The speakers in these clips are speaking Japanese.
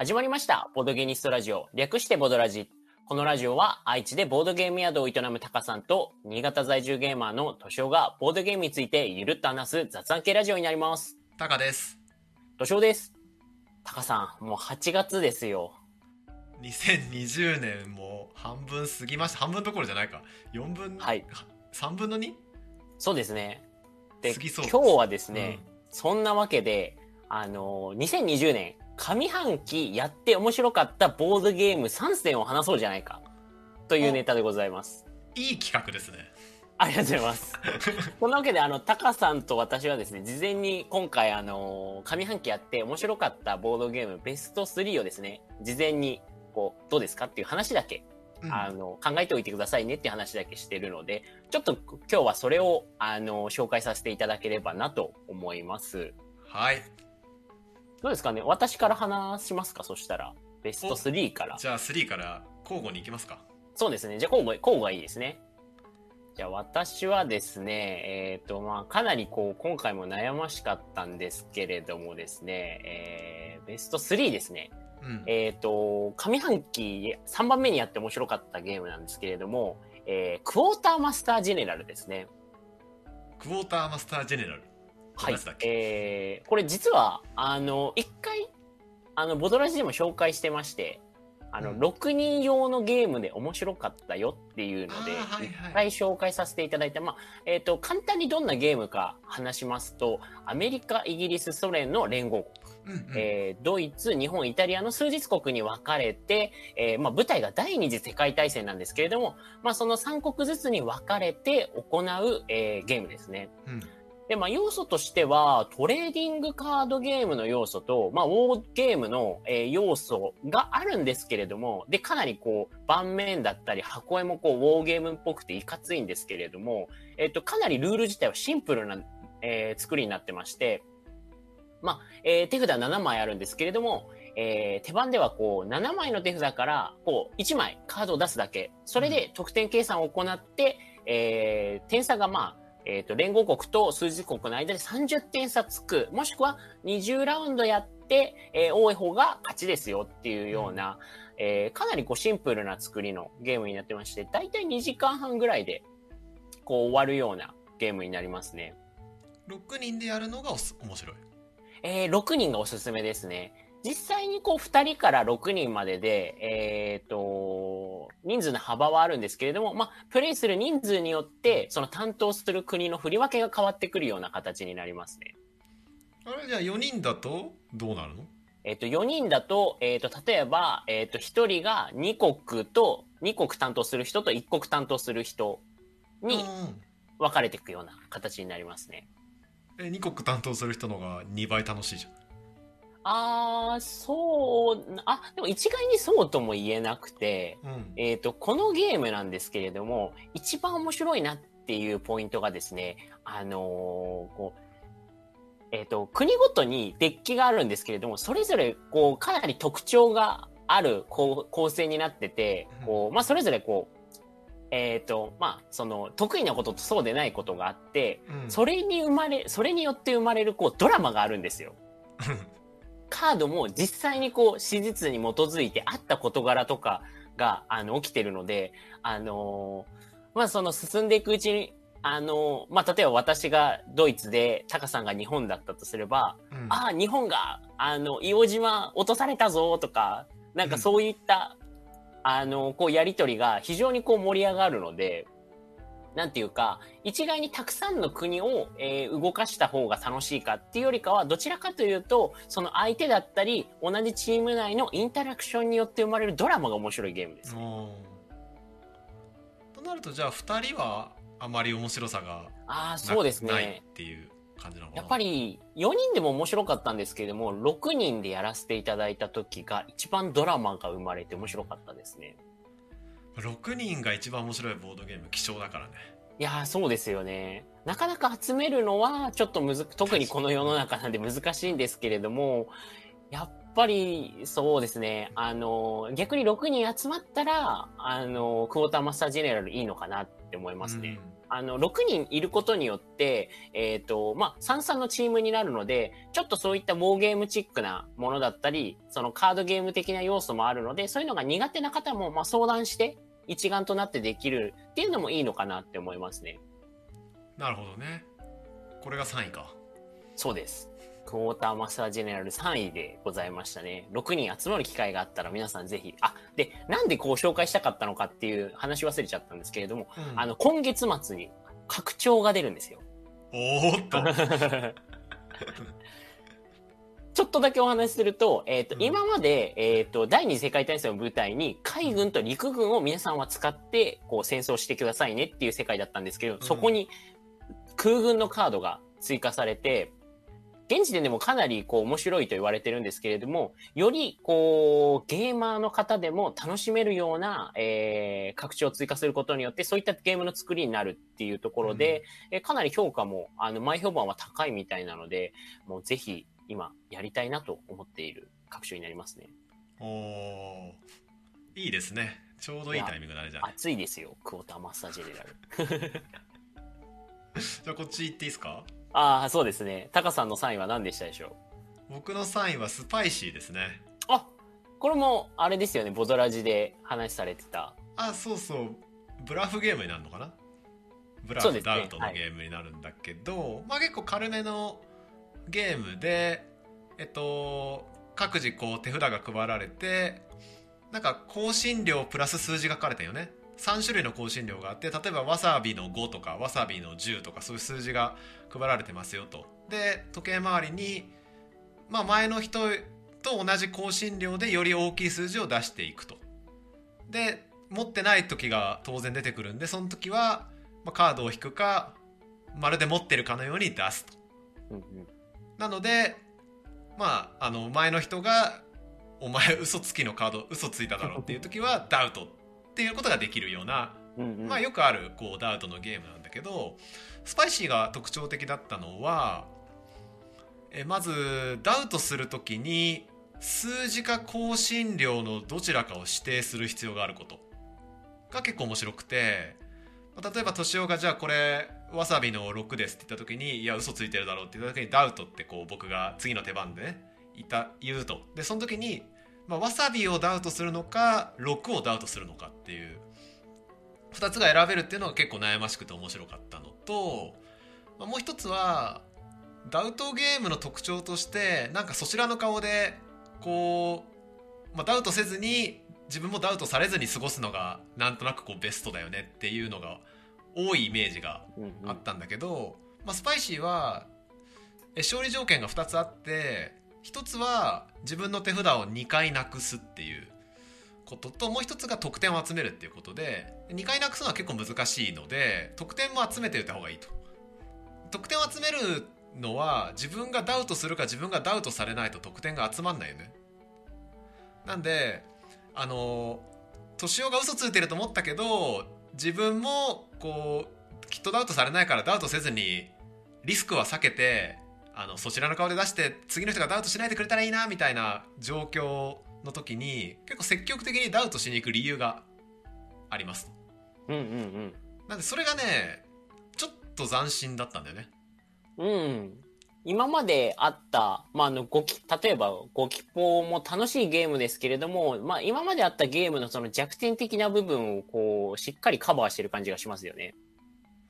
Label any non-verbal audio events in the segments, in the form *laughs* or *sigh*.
始まりました。ボードゲニストラジオ。略してボドラジ。このラジオは愛知でボードゲーム宿を営むタカさんと新潟在住ゲーマーのトシオがボードゲームについてゆるっと話す雑談系ラジオになります。タカです。トシオです。タカさん、もう8月ですよ。2020年も半分過ぎました。半分どころじゃないか。4分、はい。3分の 2? そうですね。で、今日はですね、そんなわけで、あのー、2020年上半期やって面白かったボードゲーム3選を話そうじゃないか。というネタでございます。いい企画ですね。ありがとうございます。*laughs* そんなわけで、あの、タカさんと私はですね、事前に今回、あの、上半期やって面白かったボードゲームベスト3をですね、事前に、こう、どうですかっていう話だけ、うんあの、考えておいてくださいねっていう話だけしてるので、ちょっと今日はそれを、あの、紹介させていただければなと思います。はい。どうですかね？私から話しますか？そしたら。ベスト3から。じゃあ3から交互に行きますか。そうですね。じゃあ交互、交互がいいですね。じゃあ私はですね、えっ、と、まあ、かなりこう、今回も悩ましかったんですけれどもですね、えー、ベスト3ですね。うん。えっ、と、上半期3番目にやって面白かったゲームなんですけれども、えー、クォーターマスタージェネラルですね。クォーターマスタージェネラル。はい。えー、これ実は、あの、一回、あの、ボドラジでも紹介してまして、あの、うん。6人用のゲームで面白かったよっていうので、はい一はい。回紹介させていただいた、まあ、えっ、と、簡単にどんなゲームか話しますと、アメリカ、イギリス、ソ連の連合国、うんうん。えードイツ、日本、イタリアの数日国に分かれて、えーまあ、舞台が第二次世界大戦なんですけれども、まあ、その3国ずつに分かれて行う、えーゲームですね。うんで、まあ、要素としては、トレーディングカードゲームの要素と、まあ、ウォーゲームの、えー要素があるんですけれども、で、かなりこう、盤面だったり、箱絵もこう、ウォーゲームっぽくていかついんですけれども、えっ、と、かなりルール自体はシンプルな、えー作りになってまして、まあ、えー手札7枚あるんですけれども、えー手番ではこう、7枚の手札から、こう、1枚カードを出すだけ。それで得点計算を行って、えー点差がまあ、えっ、と、連合国と数字国の間で30点差つく、もしくは20ラウンドやって、えー多い方が勝ちですよっていうような、えーかなりこうシンプルな作りのゲームになってまして、だいたい2時間半ぐらいで、こう終わるようなゲームになりますね。6人でやるのが面白い。えー6人がおすすめですね。実際にこう2人から6人までで、えっ、と、人数の幅はあるんですけれども、まあ、プレイする人数によって、その担当する国の振り分けが変わってくるような形になりますね。あれじゃあ4人だとどうなるの？えっ、と、4人だと、えっ、と、例えば、えっ、と、1人が2国と、2国担当する人と1国担当する人にうん分かれていくような形になりますね。え2国担当する人のが2倍楽しいじゃん。あー、そう、あ、でも一概にそうとも言えなくて、うん。えっ、と、このゲームなんですけれども、一番面白いなっていうポイントがですね、あのーこう、えっ、と、国ごとにデッキがあるんですけれども、それぞれ、こう、かなり特徴がある構構成になってて、こう、まあ、それぞれこう、えっ、と、まあ、その、得意なこととそうでないことがあって、うんそれに生まれ、それによって生まれる、こう、ドラマがあるんですよ。*laughs* カードも実際にこう、史実に基づいてあった事柄とかが、あの、起きてるので、あのーまあ、その進んでいくうちに、あのーまあ、例えば私がドイツで、タカさんが日本だったとすれば、うん。ああ、日本が、あの、硫黄島落とされたぞとか、なんかそういった、あの、こう、やりとりが非常にこう盛り上がるので、なんていうか、一概にたくさんの国を、えー動かした方が楽しいかっていうよりかは、どちらかというと、その相手だったり、同じチーム内のインタラクションによって生まれるドラマが面白いゲームです。おーとなるとじゃあ2人はあまり面白さがあそうですないね。っていう感じなのかな？やっぱり、4人でも面白かったんですけれども、6人でやらせていただいた時が一番ドラマが生まれて面白かったですね。6人が一番面白いボードゲーム希少だからねいやー、そうですよね。なかなか集めるのは、ちょっとむず、特にこの世の中なんで難しいんですけれども、やっぱり、そうですね。あの、逆に6人集まったら、あの、クォーターマスタージェネラルいいのかなって思いますね。うんあの、6人いることによって、えっ、と、まあ、33のチームになるので、ちょっとそういったウォーゲームチックなものだったり、そのカードゲーム的な要素もあるので、そういうのが苦手な方も、まあ、相談して、一丸となってできるっていうのもいいのかなって思いますね。なるほどねこれが3位かそうです。クォーターマスタージェネラル3位でございましたね。6人集まる機会があったら皆さんぜひ、あ、で、なんでこう紹介したかったのかっていう話忘れちゃったんですけれども、うんあの、今月末に拡張が出るんですよ。おーっと *laughs* ちょっとだけお話しすると、えっ、と、うん今まで、えっ、と、第二次世界大戦を舞台に、海軍と陸軍を皆さんは使って、こう、戦争してくださいねっていう世界だったんですけど、んそこに空軍のカードが追加されて、現時点でもかなりこう面白いと言われてるんですけれども、よりこうゲーマーの方でも楽しめるような、えー、拡張を追加することによって、そういったゲームの作りになるっていうところで、えーかなり評価も、あの、前評判は高いみたいなので、もうぜひ今やりたいなと思っている拡張になりますね。おー。いいですね。ちょうどいいタイミングだねじゃあね熱いですよ、クォーターマスタージェネラル。*laughs* じゃあこっち行っていいですか？ああ、そうですね。タカさんの3位は何でしたでしょう？僕の3位はスパイシーですね。あこれも、あれですよね、ボドラジで話されてた。あそうそう。ブラフゲームになるのかな？ブラフ、ね。ダウトのゲームになるんだけど、まあ結構軽めのゲームでえっと各自こう手札が配られてなんか香辛料プラス数字が書かれてるよね3種類の香辛料があって例えばわさびの5とかわさびの10とかそういう数字が配られてますよと。で時計回りに、まあ、前の人と同じ香辛料でより大きい数字を出していくと。で持ってない時が当然出てくるんでその時は、まあ、カードを引くかまるで持ってるかのように出すと。うんうん。なのでまああの前の人が「お前嘘つきのカード嘘ついただろ」っていう時はダウトっていうことができるような、まあよくあるこうダウトのゲームなんだけどスパイシーが特徴的だったのはえまずダウトする時に数字か香辛料のどちらかを指定する必要があること。が結構面白くてまあ例えば敏夫がじゃあこれわさびの6ですって言った時にいや嘘ついてるだろうって言った時にダウトってこう僕が次の手番でねいた言うと。でその時に、まあ、わさびをダウトするのか6をダウトするのかっていう2つが選べるっていうのが結構悩ましくて面白かったのと、まあ、もう一つはダウトゲームの特徴としてなんかそちらの顔でこう、まあ、ダウトせずに自分もダウトされずに過ごすのがなんとなくこうベストだよねっていうのが多いイメージがあったんだけど、まあ、スパイシーはえ勝利条件が2つあって1つは自分の手札を2回なくすっていうことともう1つが得点を集めるっていうことで2回なくすのは結構難しいので得点も集めておいた方がいいと。得点を集めるのは自分がダウトするか自分がダウトされないと得点が集まんないよね。なんであの敏夫が嘘ついてると思ったけど自分もこうきっとダウトされないからダウトせずにリスクは避けてあのそちらの顔で出して次の人がダウトしないでくれたらいいなみたいな状況の時に結構積極的にダウトしに行く理由がありますうんうんなんでそれがねちょっと斬新だったんだよねうん。うん。今まであった、まあ、あの、ごき、例えば、ごきぽも楽しいゲームですけれども、まあ、今まであったゲームのその弱点的な部分を、こう、しっかりカバーしてる感じがしますよね。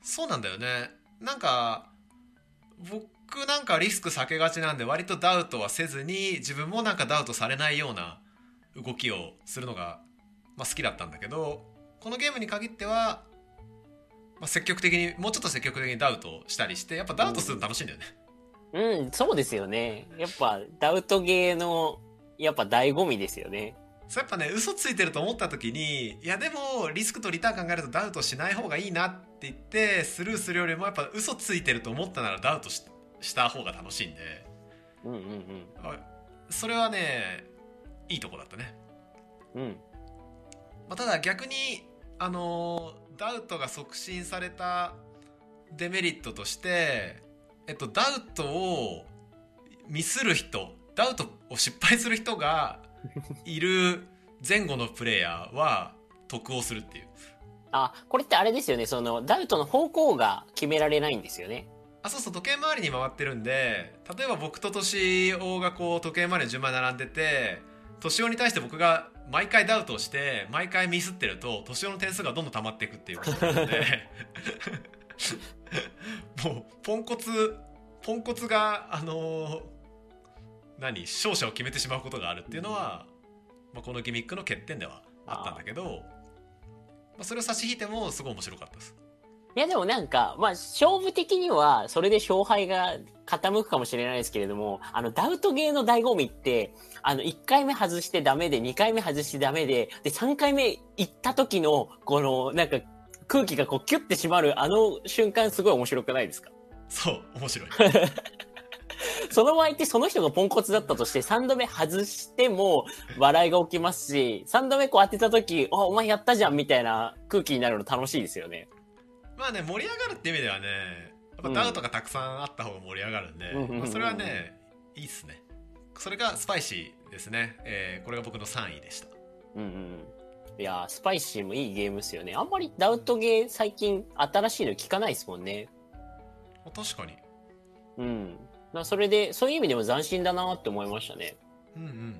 そうなんだよねなんか僕なんかリスク避けがちなんで割とダウトはせずに自分もなんかダウトされないような動きをするのが、まあ、好きだったんだけどこのゲームに限っては、まあ、積極的にもうちょっと積極的にダウトしたりしてやっぱダウトするの楽しいんだよね、うん、そうですよね。やっぱ、ダウトゲーの、やっぱ醍醐味ですよね。そうやっぱね嘘ついてると思った時にいやでもリスクとリターン考えるとダウトしない方がいいなって言ってスルーするよりもやっぱ嘘ついてると思ったならダウトしした方が楽しいんでうんうんあそれはねいいとこだったね、うん。うん。まあ、ただ逆にあのーダウトが促進されたデメリットとしてえっとダウトをミスる人ダウトを失敗する人がいる前後のプレイヤーは得をするっていうあ、これってあれですよね。その、ダウトの方向が決められないんですよね。あそうそう時計回りに回ってるんで例えば僕と年男がこう時計回りの順番に並んでて年男に対して僕が毎回ダウトをして毎回ミスってると年男の点数がどんどん溜まっていくっていうことなので *laughs* もうポンコツポンコツがあのー何勝者を決めてしまうことがあるっていうのは、まあ、このギミックの欠点ではあったんだけどまあ、それを差し引いてもすごい面白かったです。いやでもなんか、まあ勝負的にはそれで勝敗が傾くかもしれないですけれども、あのダウトゲーの醍醐味って、あの1回目外してダメで、2回目外してダメで、で3回目行った時の、このなんか空気がこうキュッて締まるあの瞬間すごい面白くないですか？そう面白い *laughs* *laughs* その場合ってその人がポンコツだったとして、3度目外しても笑いが起きますし、3度目こう当てた時、あ、お前やったじゃんみたいな空気になるの楽しいですよね。まあね盛り上がるって意味ではねやっぱダウトがたくさんあった方が盛り上がるんで、それはねいいっすねそれがスパイシーですね、えーこれが僕の3位でしたうんうん。いやー、スパイシーもいいゲームですよね。あんまりダウトゲー最近新しいの聞かないですもんね。あ確かにうん。まあそれで、そういう意味でも斬新だなって思いましたね。うんうん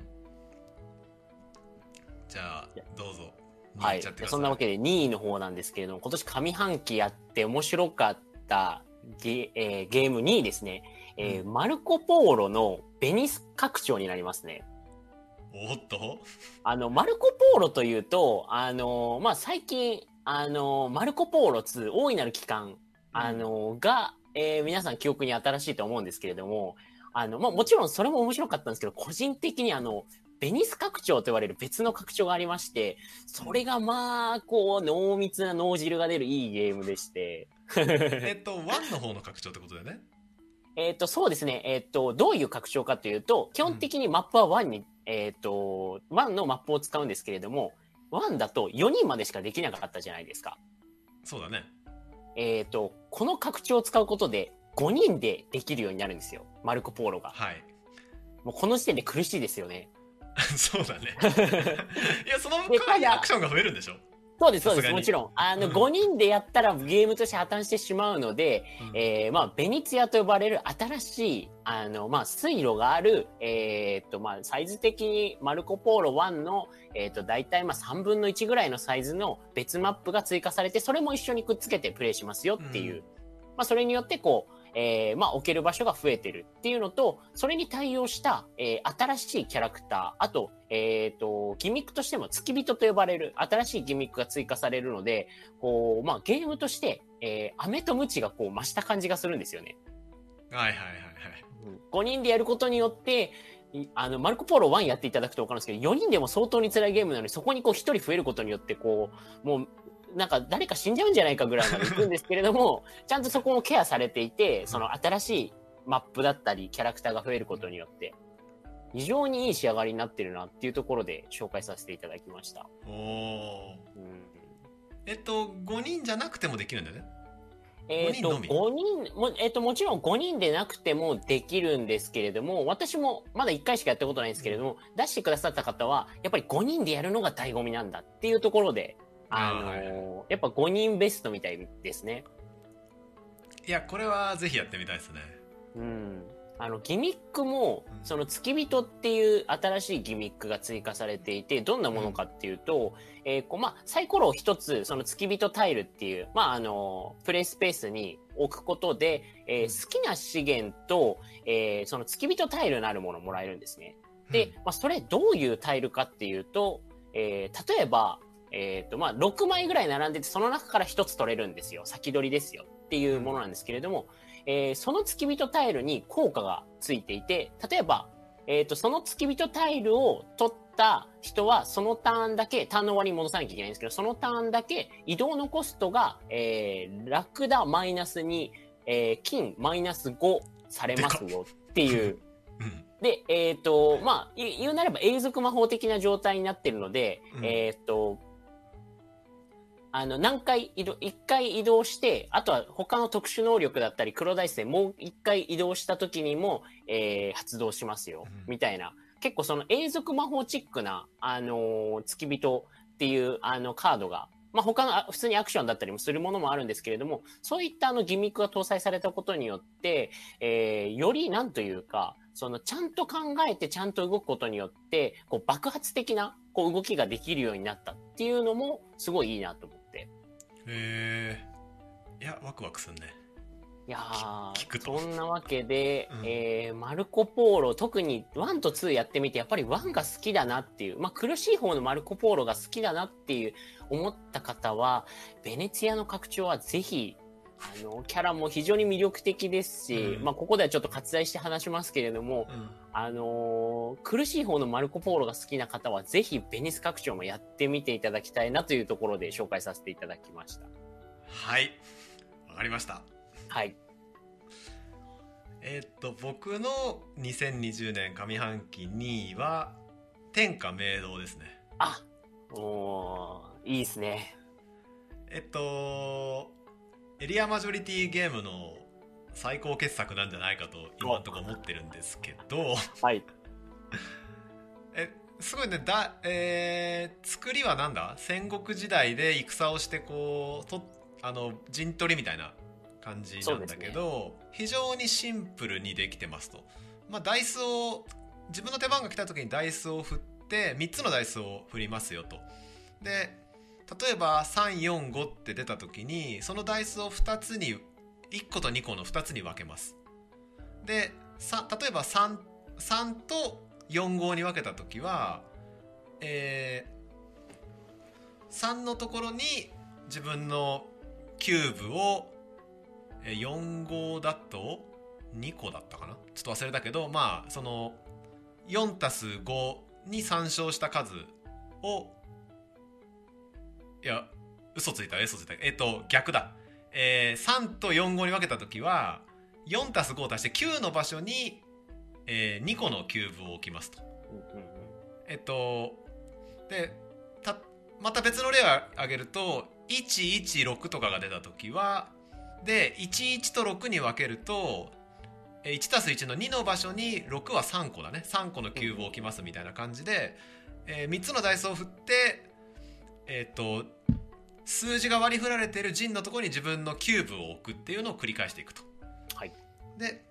じゃあどうぞはい。そんなわけで2位の方なんですけれども、今年上半期やって面白かったゲ,、えーゲーム2位ですね。えーマルコ・ポーロのベニス拡張になりますね。おっと？あの、マルコ・ポーロというと、あの、まあ、最近、あの、マルコ・ポーロ2、大いなる期間、あの、が、えー皆さん記憶に新しいと思うんですけれども、あの、まあ、もちろんそれも面白かったんですけど、個人的にあの、ベニス拡張と言われる別の拡張がありまして、それがまあ、こう、濃密な脳汁が出るいいゲームでして、えっと1の方の拡張ってことだよね？*laughs* えっ、と、そうですね。えっ、と、どういう拡張かというと、基本的にマップは1に、えっ、と、1のマップを使うんですけれども、1だと4人までしかできなかったじゃないですか。そうだねえっ、と、この拡張を使うことで5人でできるようになるんですよ。マルコ・ポーロが。はいもうこの時点で苦しいですよね。*laughs* そうだね *laughs* いやそので代わりただアクションが増えるんでしょ？そうです、そうです。もちろん。あの、うん5人でやったらゲームとして破綻してしまうので、うんえーまあ、ベニツィアと呼ばれる新しい、あの、まあ、水路がある、えーっと、まあ、サイズ的にマルコポーロ1の、えーっと、大体、まあ、3分の1ぐらいのサイズの別マップが追加されて、それも一緒にくっつけてプレイしますよっていう。うんまあ、それによって、こう、えーまあ、置ける場所が増えてるっていうのと、それに対応した、えー新しいキャラクター、あと、えっ、と、ギミックとしても付き人と呼ばれる新しいギミックが追加されるので、こう、まあ、ゲームとして、えー、飴とムチがこう増した感じがするんですよね。はいはいはいはい5人でやることによって、いあの、マルコ・ポーロ1やっていただくと分かるんですけど、4人でも相当に辛いゲームなのに、そこにこう1人増えることによって、こう、もう、なんか誰か死んじゃうんじゃないかぐらいまで行くんですけれども、*laughs* ちゃんとそこもケアされていて、その新しいマップだったり、キャラクターが増えることによって、非常にいい仕上がりになってるなっていうところで紹介させていただきました。おおうん。えっと5人じゃなくてもできるんだよね？えっ、と、5 5人人も、えっ、と、もちろん5人でなくてもできるんですけれども、私もまだ1回しかやったことないんですけれども、出してくださった方は、やっぱり5人でやるのが醍醐味なんだっていうところで、あのあーはいーやっぱ5人ベストみたいですね。いやこれはぜひやってみたいですねうん。あの、ギミックもう、んその付き人っていう新しいギミックが追加されていて、どんなものかっていうと、えーこう、まあ、サイコロを一つ、その付き人タイルっていう、まあ、あの、プレイスペースに置くことで、えー好きな資源と、えーその付き人タイルのあるものをもらえるんですね。で、まあ、それどういうタイルかっていうと、えー例えば、えっ、と、まあ、6枚ぐらい並んでて、その中から1つ取れるんですよ。先取りですよ。っていうものなんですけれども、えーその付き人タイルに効果がついていて、例えば、えっ、と、その付き人タイルを取った人は、そのターンだけ、ターンの終わりに戻さなきゃいけないんですけど、そのターンだけ移動のコストが、えー、ラクダマイナス2、えー金マイナス5されますよっていう、うんで、えっ、と、まあ、い言うなれば永続魔法的な状態になってるので、うんえっ、と、あの、何回移動、一回移動して、あとは他の特殊能力だったり、黒ダイスでもう一回移動した時にも、えー発動しますよ、うんみたいな。結構その永続魔法チックな、あのー付き人っていう、あの、カードが、まあ、他のあ普通にアクションだったりもするものもあるんですけれども、そういったあのギミックが搭載されたことによって、えーよりなんというか、そのちゃんと考えてちゃんと動くことによって、こう爆発的なこう動きができるようになったっていうのもすごいいいなと思って。へえいやワクワクすんね。いやー聞くと。そんなわけで、うん。えーマルコ・ポーロ、特に1と2やってみて、やっぱり1が好きだなっていう、まあ苦しい方のマルコ・ポーロが好きだなっていう思った方は、ベネツィアの拡張はぜひ、あの、キャラも非常に魅力的ですし、うんまあここではちょっと割愛して話しますけれども、うんあのー苦しい方のマルコ・ポーロが好きな方は、ぜひベニス拡張もやってみていただきたいなというところで紹介させていただきました。はいわかりましたはい。えーっと僕の2020年上半期2位は天下明堂ですねあ、おーいいですね。えっとエリアマジョリティゲームの最高傑作なんじゃないかと今のところ思ってるんですけどはい。*laughs* えすごいね。だ、えー作りはなんだ？戦国時代で戦をしてこうとあの陣取りみたいな感じなんだけど、非常にシンプルにできてますと、まあ、ダイスを自分の手番が来た時にダイスを振って3つのダイスを振りますよと。で例えば345って出た時にそのダイスを2つに1個と2個の2つに分けます。で例えば 3, 3と4号に分けた時は、えー3のところに自分のキューブを4号だと2個だったかな？ちょっと忘れたけどまあその4たす5に参照した数をいや嘘ついた嘘ついた。えっ、と逆だ、えー3と4号に分けた時は4たす5を足して9の場所に、え2個のキューブを置きますと。えっとでたまた別の例を挙げると116とかが出た時はで11と6に分けるとえ 1+1 の2の場所に6は3個だね。3個のキューブを置きますみたいな感じで、え3つのダイスを振ってえっと数字が割り振られている陣のところに自分のキューブを置くっていうのを繰り返していくと。はいで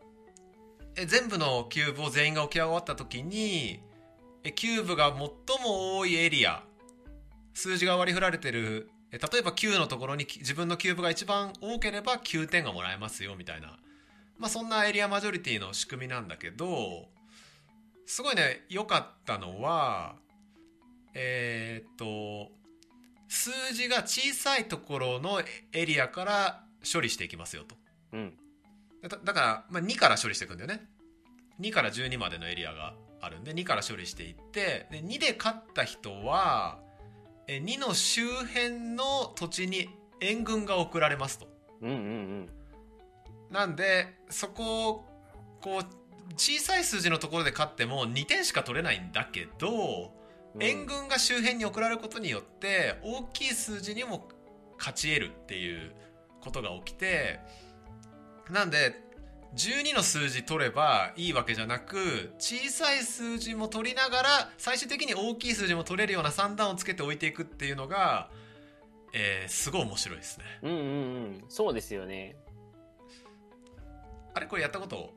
え全部のキューブを全員が置き終わった時にえキューブが最も多いエリア数字が割り振られてるえ例えば9のところにき自分のキューブが一番多ければ9点がもらえますよみたいな、まあ、そんなエリアマジョリティの仕組みなんだけどすごいね良かったのはえー数字が小さいところのエリアから処理していきますよと。うん。だだから、まあ、2から処理していくんだよね2から12までのエリアがあるんで2から処理していってで2で勝った人はえ2の周辺の土地に援軍が送られますとうんうんうん。なんでそこをこう小さい数字のところで勝っても2点しか取れないんだけど、うん援軍が周辺に送られることによって大きい数字にも勝ち得るっていうことが起きてなんで12の数字取ればいいわけじゃなく小さい数字も取りながら最終的に大きい数字も取れるような算段をつけて置いていくっていうのが、えーすごい面白いですね。うんうんうん。そうですよね。あれこれやったこと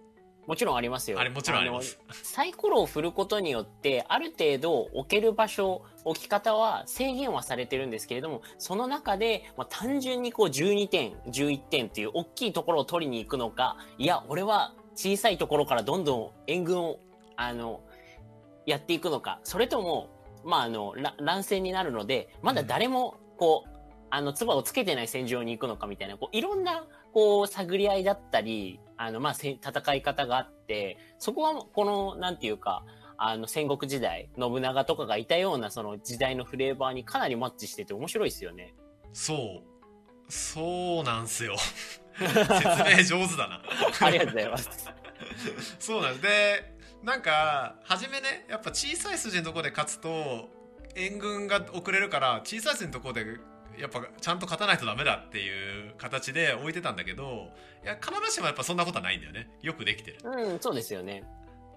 もちろんありますよ。あれもちろんあります。のサイコロを振ることによって、ある程度置ける場所、置き方は制限はされてるんですけれども、その中で、まあ、単純にこう12点、11点っていう大きいところを取りに行くのか、いや、俺は小さいところからどんどん援軍を、あの、やっていくのか、それとも、まあ、あの、ら乱戦になるので、まだ誰も、こう、あの、唾をつけてない戦場に行くのかみたいな、こう、いろんな、こう、探り合いだったり、あの、まあ、せ戦い方があって、そこは、この、なんていうか、あの、戦国時代、信長とかがいたような、その時代のフレーバーにかなりマッチしてて面白いですよね。そうそうなんすよ *laughs* 説明上手だな *laughs* ありがとうございます。*laughs* そうなんでなんか初めねやっぱ小さい数字のところで勝つと援軍が遅れるから小さい数字のところでやっぱちゃんと勝たないとダメだっていう形で置いてたんだけどいや必ずしもやっぱそんなことはないんだよね。よくできてる。うん、そうですよね。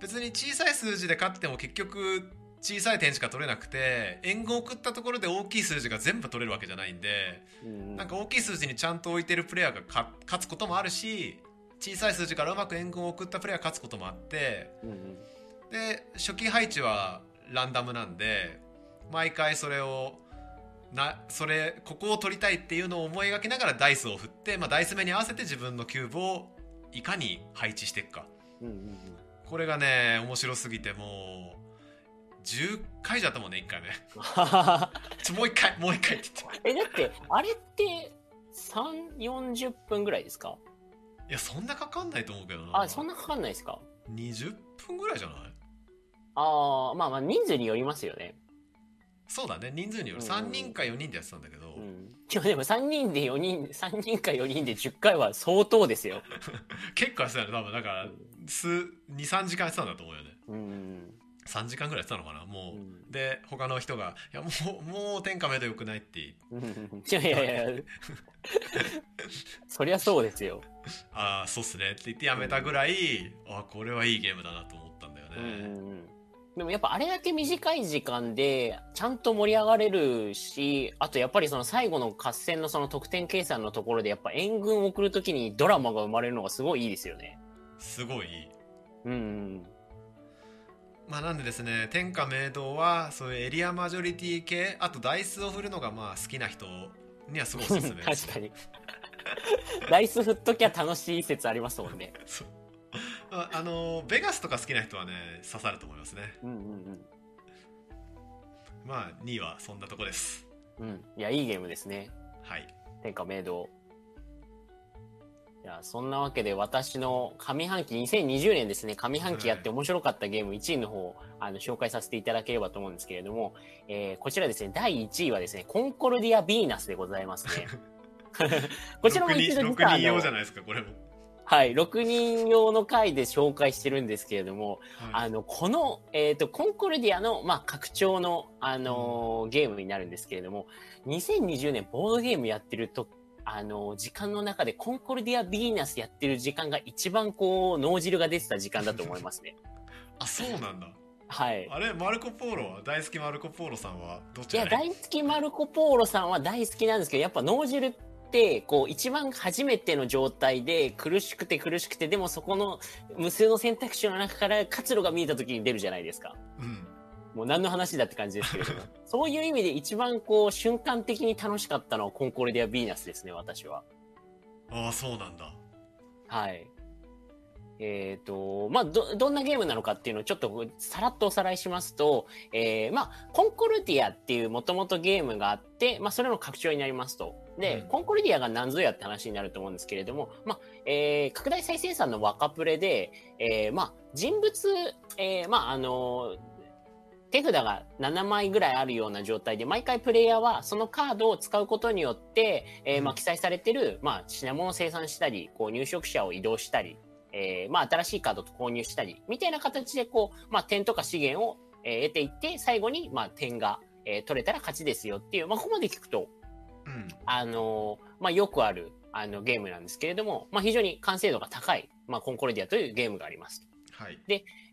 別に小さい数字で勝っても結局小さい点しか取れなくて援軍を送ったところで大きい数字が全部取れるわけじゃないんでうん。なんか大きい数字にちゃんと置いてるプレイヤーがか勝つこともあるし小さい数字からうまく援軍を送ったプレイヤーが勝つこともあってうんうん。で初期配置はランダムなんで毎回それをなそれここを取りたいっていうのを思い描きながらダイスを振って、まあ、ダイス目に合わせて自分のキューブをいかに配置していくか。うんうんうん。これがね面白すぎてもう10回じゃったもんね1回目。*laughs* ちょもう1回もう1回って言って。え、だって、あれって、3、40分ぐらいですか？いやそんなかかんないと思うけどな。あ、そんなかかんないですか？20分ぐらいじゃない？ああ、まあまあ人数によりますよね。そうだね。人数による。うん。3人か4人でやってたんだけど、うん。でもでも3人で4人、3人か4人で10回は相当ですよ。*laughs* 結構やってたよね多分。だから数23時間やってたんだと思うよね。うん。3時間ぐらいやってたのかな。もう、うん。で他の人が「いやもうもう天下目でよくない」って。*laughs* いやいやいや。*laughs* そりゃそうですよ。「ああそうっすね」って言ってやめたぐらい、あこれはいいゲームだなと思ったんだよね、うんうんうん。でもやっぱあれだけ短い時間でちゃんと盛り上がれるし、あとやっぱりその最後の合戦のその得点計算のところでやっぱ援軍を送るときにドラマが生まれるのがすごいいいですよね。すごいいいうんうん。まあなんでですね天下明堂はそういうエリアマジョリティ系あとダイスを振るのがまあ好きな人にはすごいおすすめです *laughs* 確かに。ダイス振っときゃ楽しい説ありますもんね。*laughs* そうああのベガスとか好きな人はね刺さると思いますねうんうんまあ2位はそんなとこですうん。うん。いや、いいゲームですね。はい天下明堂。いや、そんなわけで私の上半期、2020年ですね、上半期やって面白かったゲーム1位の方、あの、紹介させていただければと思うんですけれども、えーこちらですね、第1位はですね、コンコルディア・ヴィーナスでございますね。*laughs* *laughs* こちらも一度6実はあの人用じゃないですかこれも、はい、6人用の回で紹介してるんですけれども、はい。あの、この、えっ、と、コンコルディアの、まあ、拡張の、あのーゲームになるんですけれども、2020年ボードゲームやってると、あのー時間の中でコンコルディア・ビーナスやってる時間が一番こう、脳汁が出てた時間だと思いますね。*laughs* あそうなんだ。はい。あれマルコ・ポーロは？大好きマルコ・ポーロさんはどっちいや、が大好きマルコ・ポーロさんは大好きなんですけど、やっぱ脳汁って、こう、一番初めての状態で苦しくて苦しくて、でもそこの無数の選択肢の中から活路が見えた時に出るじゃないですか。うんもう何の話だって感じですけれども。*laughs* そういう意味で一番こう、瞬間的に楽しかったのはコンコルディア・ヴィーナスですね、私は。ああそうなんだはい。えっ、と、まあ、ど、どんなゲームなのかっていうのをちょっとさらっとおさらいしますと、えー、まあ、コンコルディアっていうもともとゲームがあって、まあ、それの拡張になりますと。で、うん。コンコルディアが何ぞやって話になると思うんですけれども、まあ、えー、拡大再生産の若プレで、えー、まあ、人物、えー、まあ、あの手札が7枚ぐらいあるような状態で、毎回プレイヤーはそのカードを使うことによって、えーまあ、うん記載されてる、まあ、品物を生産したり、こう、入植者を移動したり、えーまあ、新しいカードと購入したり、みたいな形で、こう、まあ、点とか資源を、えー得ていって、最後に、まあ、点が、えー取れたら勝ちですよっていう、まあ、ここまで聞くと、うんあのーまあ、よくある、あの、ゲームなんですけれども、まあ、非常に完成度が高い、まあ、コンコルディアというゲームがあります。はい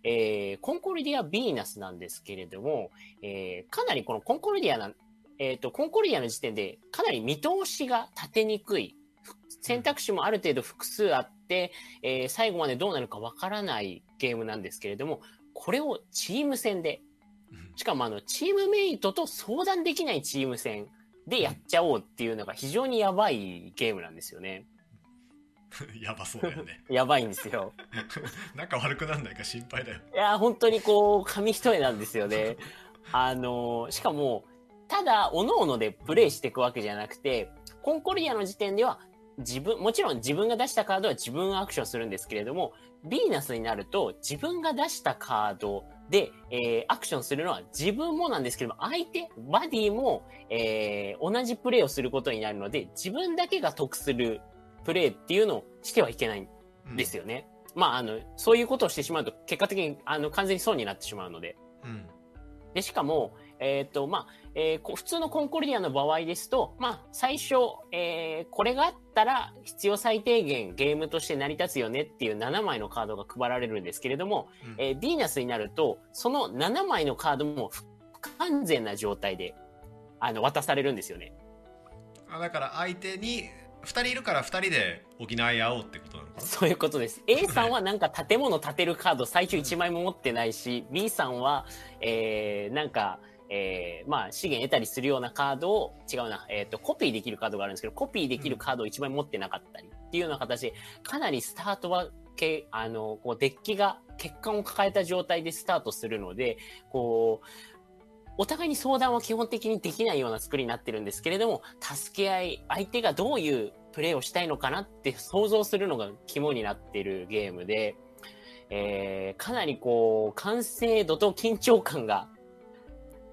えーコンコルディア・ヴィーナスなんですけれども、えーかなりこのコンコルディアな、えっ、と、コンコルディアの時点でかなり見通しが立てにくい。ふ選択肢もある程度複数あって、えー最後までどうなるかわからないゲームなんですけれども、これをチーム戦で、うんしかもあの、チームメイトと相談できないチーム戦でやっちゃおうっていうのが非常にやばいゲームなんですよね。*laughs* やばそうだよね *laughs* やばいんですよ。*laughs* 仲悪くなんないか心配だよいや、本当にこう、紙一重なんですよね。あの、しかも、ただ、各々でプレイしていくわけじゃなくて、コンコルディアの時点では、自分、もちろん自分が出したカードは自分がアクションするんですけれども、ヴィーナスになると、自分が出したカードで、えーアクションするのは自分もなんですけども、相手、バディも、えー同じプレイをすることになるので、自分だけが得するプレイっていうのをしてはいけないんですよね。まあ、あの、そういうことをしてしまうと、結果的に、あの、完全に損になってしまうので。うんで、しかも、えっ、と、まあ、えーこ普通のコンコルディアの場合ですと、まあ、最初、えーこれがあったら必要最低限ゲームとして成り立つよねっていう7枚のカードが配られるんですけれども、うんえービーナスになると、その7枚のカードも不不完全な状態で、あの、渡されるんですよね。あだから相手に2人いるから2人で補い合おうってことなのかな？そういうことです。A さんはなんか建物建てるカード最初1枚も持ってないし、B さんは、えー、なんか、えー、まあ資源得たりするようなカードを、違うな、えっ、と、コピーできるカードがあるんですけど、コピーできるカードを1枚持ってなかったりっていうような形で、かなりスタートは、けあの、こう、デッキが欠陥を抱えた状態でスタートするので、こう、お互いに相談は基本的にできないような作りになってるんですけれども、助け合い、相手がどういうプレイをしたいのかなって想像するのが肝になってるゲームで、えー、かなりこう、完成度と緊張感が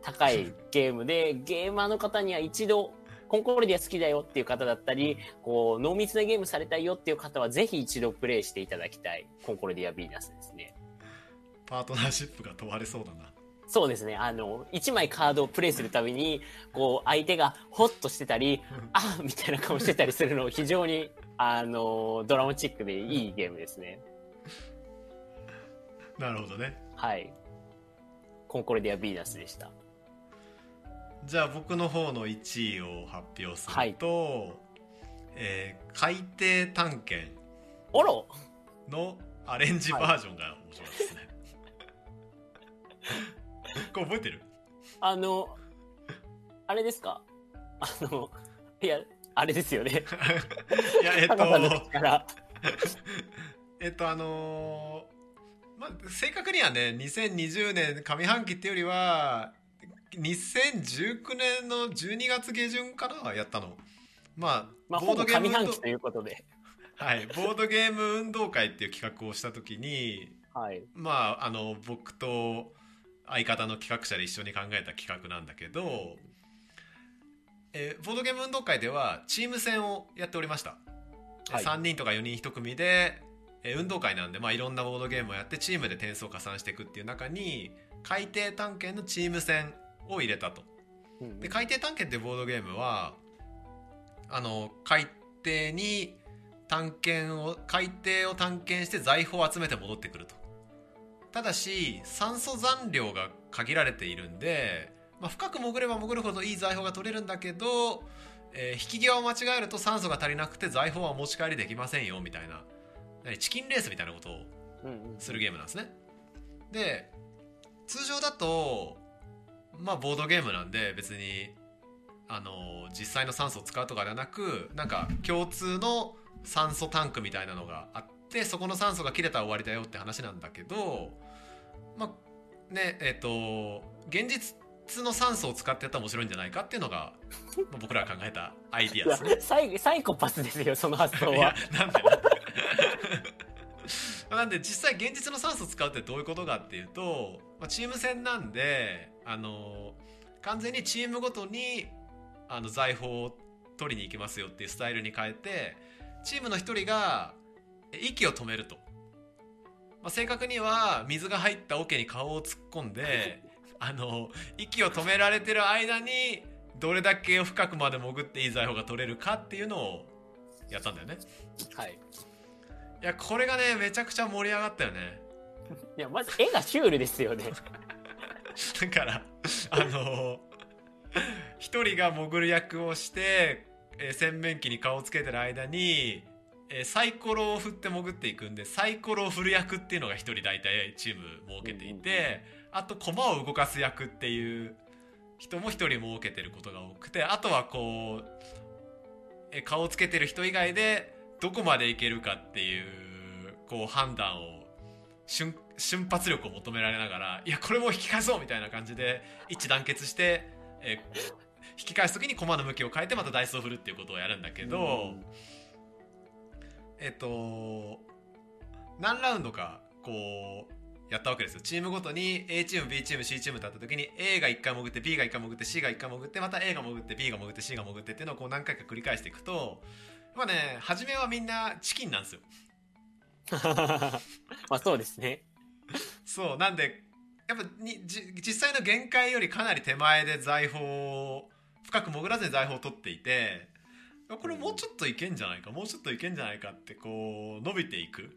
高いゲームで、ゲーマーの方には一度、コンコルディア好きだよっていう方だったり、こう、濃密なゲームされたいよっていう方は、ぜひ一度プレイしていただきたい、コンコルディアビーナスですね。パートナーシップが問われそうだなそうですね。あの、1枚カードをプレイするたびに、こう、相手がホッとしてたり、あみたいな顔してたりするのを非常に、あの、ドラマチックでいいゲームですね。なるほどねはい。コンコルディア・ビーナスでした。じゃあ僕の方の1位を発表すると、えー海底探検のアレンジバージョンが面白いですね、*laughs* *laughs* これ覚えてる？あの、あれですか？あの、いや、あれですよね。*laughs* いやえっと口から。*laughs* えっとあのーまあ正確にはね2020年上半期っていうよりは2019年の12月下旬からやったのままあ、あボードゲーム運動上半期ということで。はいボードゲーム運動会っていう企画をした時にはい。まああの僕と相方の企画者で一緒に考えた企画なんだけど、えーボードゲーム運動会ではチーム戦をやっておりました、はい。3人とか4人1組で、えー運動会なんで、まあ、いろんなボードゲームをやってチームで点数を加算していくっていう中に海底探検のチーム戦を入れたと。うん。で海底探検ってボードゲームはあの海底に探検を海底を探検して財宝を集めて戻ってくるとただし酸素残量が限られているんで、まあ、深く潜れば潜るほどいい財宝が取れるんだけど、えー引き際を間違えると酸素が足りなくて財宝はお持ち帰りできませんよみたいな。何チキンレースみたいなことをするゲームなんですね。で通常だとまあボードゲームなんで別にあの実際の酸素を使うとかではなくなんか共通の酸素タンクみたいなのがあってそこの酸素が切れたら終わりだよって話なんだけどまあねえっ、と現実の酸素を使ってやったら面白いんじゃないかっていうのが、まあ僕らが考えたアイディアですね。サイサイコパスですよ、その発想は。なんでなんで *laughs* 実際現実の酸素を使うってどういうことかっていうと、まあ、チーム戦なんであの完全にチームごとにあの財宝を取りに行きますよっていうスタイルに変えてチームの一人がえ息を止めると、まあ、正確には水が入った桶に顔を突っ込んで *laughs* あの息を止められてる間にどれだけ深くまで潜っていい財宝が取れるかっていうのをやったんだよねはい。いやこれがねめちゃくちゃ盛り上がったよね *laughs* いや、まず絵がシュールですよね。*laughs* だからあの一人が潜る役をして、えー洗面器に顔をつけてる間に、えーサイコロを振って潜っていくんでサイコロを振る役っていうのが一人大体チーム設けていて、あと駒を動かす役っていう人も一人設けてることが多くてあとはこう、えー顔をつけてる人以外でどこまでいけるかっていうこう判断を瞬瞬発力を求められながらいやこれもう引き返そうみたいな感じで一致団結して、えー引き返す時に駒の向きを変えてまたダイスを振るっていうことをやるんだけど、えっと何ラウンドかこうやったわけですよチームごとに A チーム B チーム C チームだった時に A が1回潜って B が1回潜って C が1回潜ってまた A が潜って B が潜って C が潜ってっていうのをこう何回か繰り返していくとまあね初めはみんなチキンなんですよ *laughs* まあそうですね。そうなんでやっぱにじ実際の限界よりかなり手前で財宝を深く潜らずに財宝を取っていてこれもうちょっといけんじゃないか？もうちょっといけんじゃないかってこう伸びていく。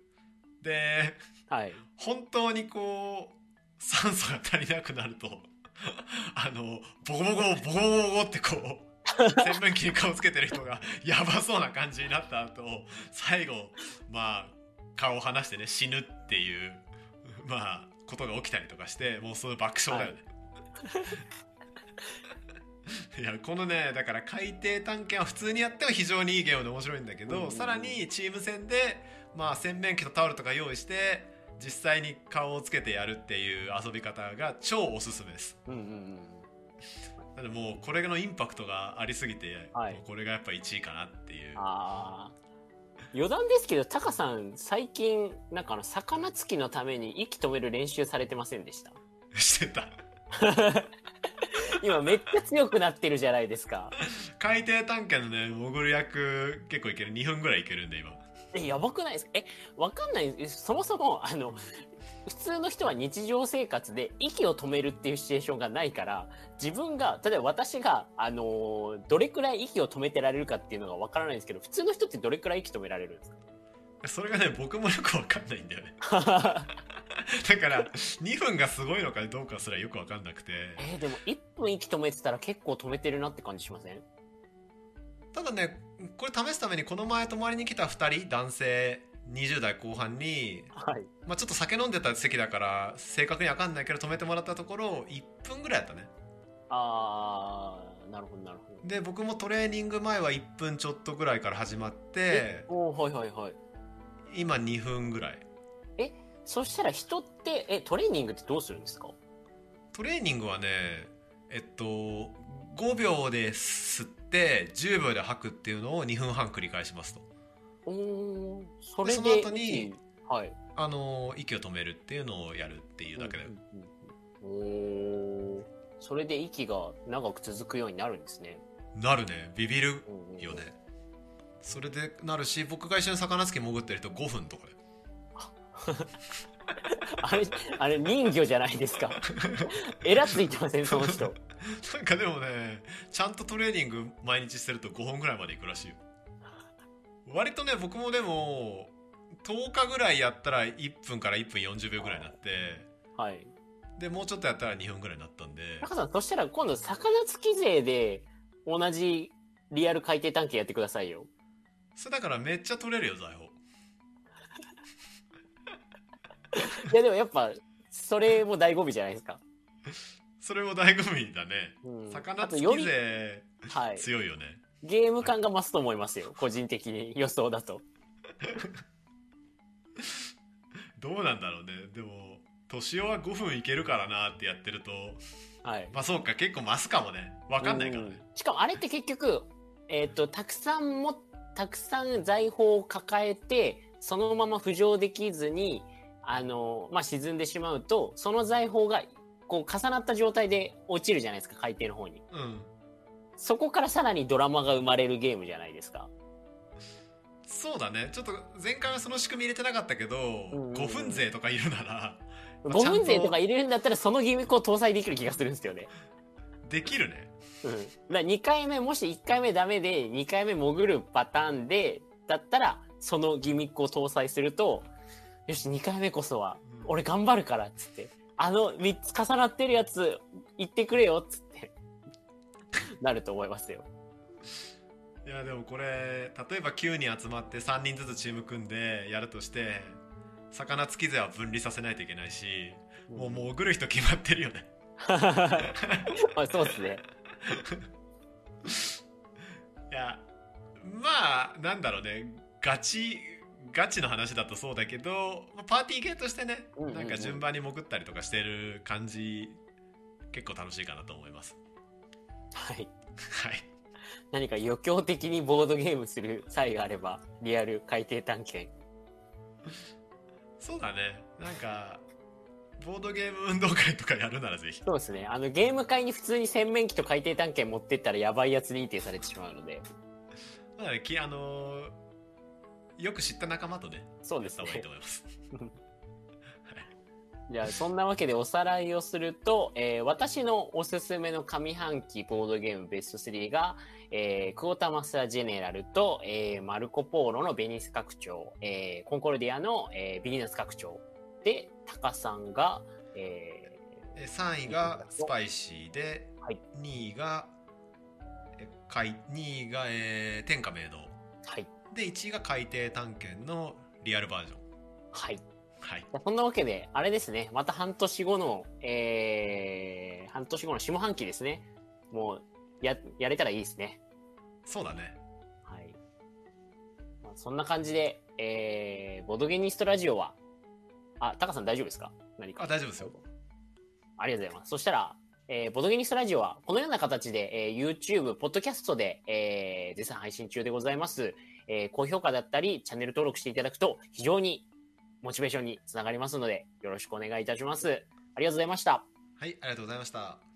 ではい。本当にこう酸素が足りなくなると *laughs* あのボコボコボコボコってこう *laughs* 洗面器に顔つけてる人がやばそうな感じになった後最後まあ顔を離してね死ぬっていうまあことが起きたりとかしてもうその爆笑だよね、い、やこのねだから海底探検は普通にやっても非常にいいゲームで面白いんだけど、うん。さらにチーム戦でまあ洗面器とタオルとか用意して実際に顔をつけてやるっていう遊び方が超おすすめです。うんうんうん。なのでもうこれのインパクトがありすぎて、はい。これがやっぱ1位かなっていう。余談ですけど、タカさん、最近、なんかあの、魚つきのために息止める練習されてませんでした？*laughs* してた *laughs* 今めっちゃ強くなってるじゃないですか。海底探検のね潜る役結構いける。2分ぐらいいけるんで今。え、やばくないですか？え、わかんない。そもそも、あの、普通の人は日常生活で息を止めるっていうシチュエーションがないから、自分が、例えば私が、あのーどれくらい息を止めてられるかっていうのがわからないんですけど、普通の人ってどれくらい息止められるんですか？それがね僕もよくわかんないんだよね *laughs* *laughs* だから2分がすごいのかどうかすらよくわかんなくてえーでも1分息止めてたら結構止めてるなって感じしません？ただねこれ試すためにこの前泊まりに来た2人男性20代後半に、はい。まあ、ちょっと酒飲んでた席だから正確にわかんないけど止めてもらったところ1分ぐらいやったねあー、なるほどなるほど。で僕もトレーニング前は1分ちょっとぐらいから始まっておーはいはいはい。今2分ぐらいそしたら人って、え、トレーニングってどうするんですか？トレーニングはねえっと5秒で吸って10秒で吐くっていうのを2分半繰り返しますと。おーそれで。でその後に、はい。あの息を止めるっていうのをやるっていうだけで、うんうんうんおー。それで息が長く続くようになるんですね。なるね。ビビるうんうんよねそれでなるし僕が一緒に魚つき潜ってる人5分とかで *laughs* あれ、あれ人魚じゃないですか。*laughs* えらついてません、その人。なんかでもねちゃんとトレーニング毎日してると5本ぐらいまでいくらしいよ割とね僕もでも10日ぐらいやったら1分から1分40秒ぐらいになってはい。でもうちょっとやったら2分ぐらいになったんで中さん、そしたら今度、魚付き勢で同じリアル海底探検やってくださいよ。それだからめっちゃ取れるよ財宝 *laughs* いや、でもやっぱ、それも醍醐味じゃないですか。それも醍醐味だねうん魚付き勢はい。強いよねゲーム感が増すと思いますよ。個人的に予想だと。*laughs* どうなんだろうねでも年男は5分いけるからなってやってるとはい。まあそうか結構増すかもね分かんないからねうんしかもあれって結局、えっ、と、たくさんも、たくさん財宝を抱えて、そのまま浮上できずに、あの、まあ、沈んでしまうと、その財宝が、こう、重なった状態で落ちるじゃないですか、海底の方に。うんそこからさらにドラマが生まれるゲームじゃないですか。そうだねちょっと前回はその仕組み入れてなかったけど、うんうん5分勢とかいるなら5分勢とか入れるんだったら、そのギミックを搭載できる気がするんですよね。できるねうん。だから2回目、もし1回目ダメで、2回目潜るパターンで、だったら、そのギミックを搭載すると、よし、2回目こそは、俺頑張るから、つって。あの3つ重なってるやつ、言ってくれよ、つって。*laughs* なると思いますよ。いやでもこれ例えば9人集まって3人ずつチーム組んでやるとして魚付き勢は分離させないといけないし、もう潜る人決まってるよね *laughs* *laughs* まあ、そうですね。いやまあなんだろうねガチガチの話だとそうだけどまあパーティーゲーとしてね、うんうんうんなんか順番に潜ったりとかしてる感じ結構楽しいかなと思いますはい。はい何か余興的にボードゲームする際があれば、リアル海底探検。そうだねなんかボードゲーム運動会とかやるならぜひそうですね。あの、ゲーム会に普通に洗面器と海底探検持ってったらやばいやつ認定されてしまうので。まあねきあのーよく知った仲間とねそうですねいいと。思いますじゃあ、そんなわけでおさらいをすると、えー私のおすすめの上半期ボードゲームベスト3が、えークォーターマスタージェネラルと、えーマルコ・ポーロのベニス拡張、えーコンコルディアの、えービギナス拡張。で、タカさんが、ええ3位がスパイシーで、はい2位がえ海2位が、えー天下明堂ーはい。で1位が海底探検のリアルバージョンはい。はいそんなわけで、あれですね、また半年後の、えー、半年後の下半期ですね。もう、や、やれたらいいですね。そうだねはい。まあ、そんな感じで、えー、ボドゲニストラジオは、あ、タカさん大丈夫ですか？何か。あ大丈夫ですよありがとうございます。そしたら、えー、ボドゲニストラジオは、このような形で、えー、YouTube、ポッドキャストで、えー、絶賛配信中でございます。えー、高評価だったり、チャンネル登録していただくと、非常にモチベーションにつながりますので、よろしくお願いいたします。ありがとうございました。はいありがとうございました